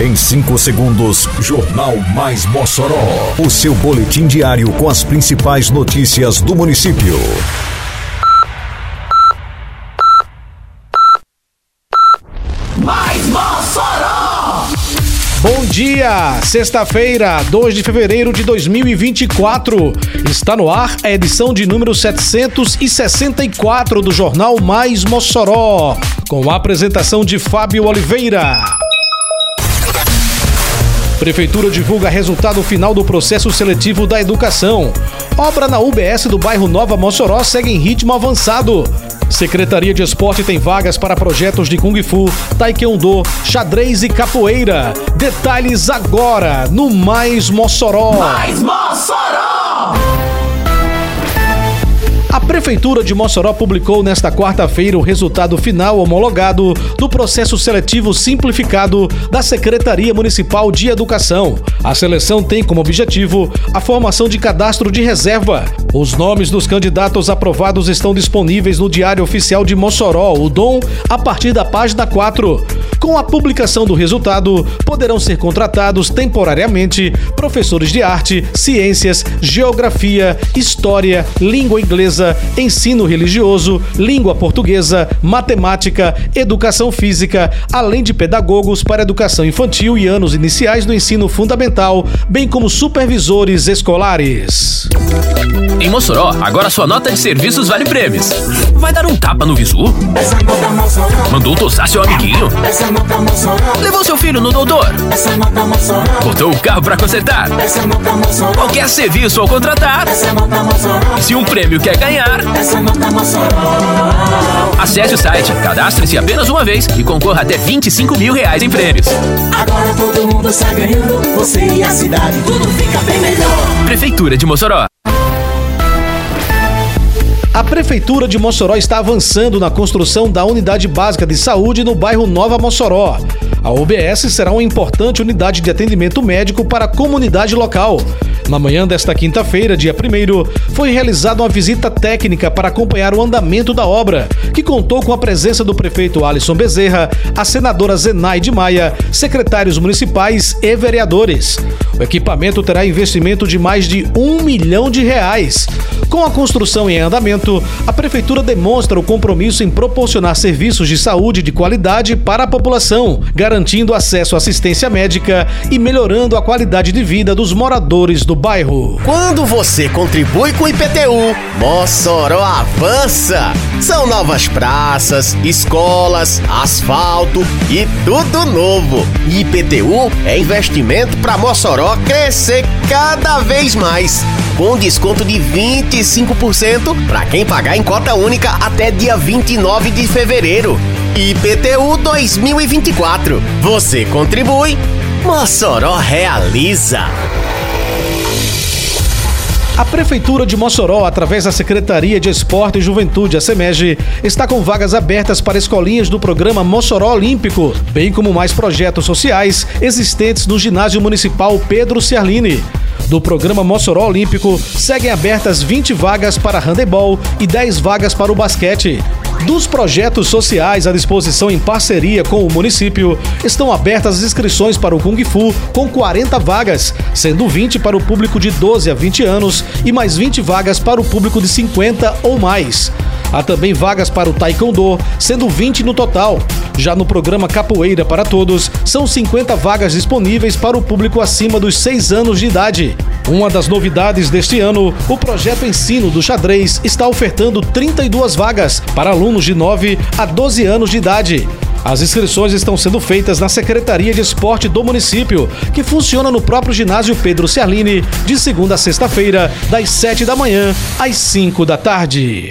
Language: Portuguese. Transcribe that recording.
Em 5 segundos, Jornal Mais Mossoró. O seu boletim diário com as principais notícias do município. Mais Mossoró! Bom dia! Sexta-feira, 2 de fevereiro de 2024. Está no ar a edição de número 764 do Jornal Mais Mossoró, com a apresentação de Fábio Oliveira. Prefeitura divulga resultado final do processo seletivo da educação. Obra na UBS do bairro Nova Mossoró segue em ritmo avançado. Secretaria de Esporte tem vagas para projetos de Kung Fu, Taekwondo, xadrez e capoeira. Detalhes agora no Mais Mossoró. Mais Mossoró! A Prefeitura de Mossoró publicou nesta quarta-feira o resultado final homologado do processo seletivo simplificado da Secretaria Municipal de Educação. A seleção tem como objetivo a formação de cadastro de reserva. Os nomes dos candidatos aprovados estão disponíveis no Diário Oficial de Mossoró, o DOM, a partir da página 4. Com a publicação do resultado, poderão ser contratados temporariamente professores de arte, ciências, geografia, história, língua inglesa, ensino religioso, língua portuguesa, matemática, educação física, além de pedagogos para educação infantil e anos iniciais do ensino fundamental, bem como supervisores escolares. Em Mossoró, agora sua nota de serviços vale prêmios. Vai dar um tapa no visu? Mandou tossar seu amiguinho? Levou seu filho no doutor? Botou o carro pra consertar? Qualquer serviço ao contratar? Se um prêmio quer ganhar? Acesse o site, cadastre-se apenas uma vez e concorra até 25 mil reais em prêmios. Agora todo mundo está ganhando, você e a cidade, tudo fica bem melhor. Prefeitura de Mossoró. A Prefeitura de Mossoró está avançando na construção da Unidade Básica de Saúde no bairro Nova Mossoró. A UBS será uma importante unidade de atendimento médico para a comunidade local. Na manhã desta quinta-feira, dia 1, foi realizada uma visita técnica para acompanhar o andamento da obra, que contou com a presença do prefeito Alisson Bezerra, a senadora Zenaide Maia, secretários municipais e vereadores. O equipamento terá investimento de mais de um milhão de reais. Com a construção em andamento, a Prefeitura demonstra o compromisso em proporcionar serviços de saúde de qualidade para a população, garantindo acesso à assistência médica e melhorando a qualidade de vida dos moradores do bairro. Quando você contribui com o IPTU, Mossoró avança. São novas praças, escolas, asfalto e tudo novo. IPTU é investimento para Mossoró crescer cada vez mais, com desconto de 25% para quem pagar em cota única até dia 29 de fevereiro. IPTU 2024. Você contribui, Mossoró realiza. A Prefeitura de Mossoró, através da Secretaria de Esporte e Juventude, a SEMEG, está com vagas abertas para escolinhas do programa Mossoró Olímpico, bem como mais projetos sociais existentes no Ginásio Municipal Pedro Ciarline. Do programa Mossoró Olímpico, seguem abertas 20 vagas para handebol e 10 vagas para o basquete. Dos projetos sociais à disposição em parceria com o município, estão abertas as inscrições para o Kung Fu com 40 vagas, sendo 20 para o público de 12 a 20 anos e mais 20 vagas para o público de 50 ou mais. Há também vagas para o Taekwondo, sendo 20 no total. Já no programa Capoeira para Todos, são 50 vagas disponíveis para o público acima dos 6 anos de idade. Uma das novidades deste ano, o projeto Ensino do Xadrez está ofertando 32 vagas para alunos de 9 a 12 anos de idade. As inscrições estão sendo feitas na Secretaria de Esporte do município, que funciona no próprio ginásio Pedro Ciarline, de segunda a sexta-feira, das 7 da manhã às 5 da tarde.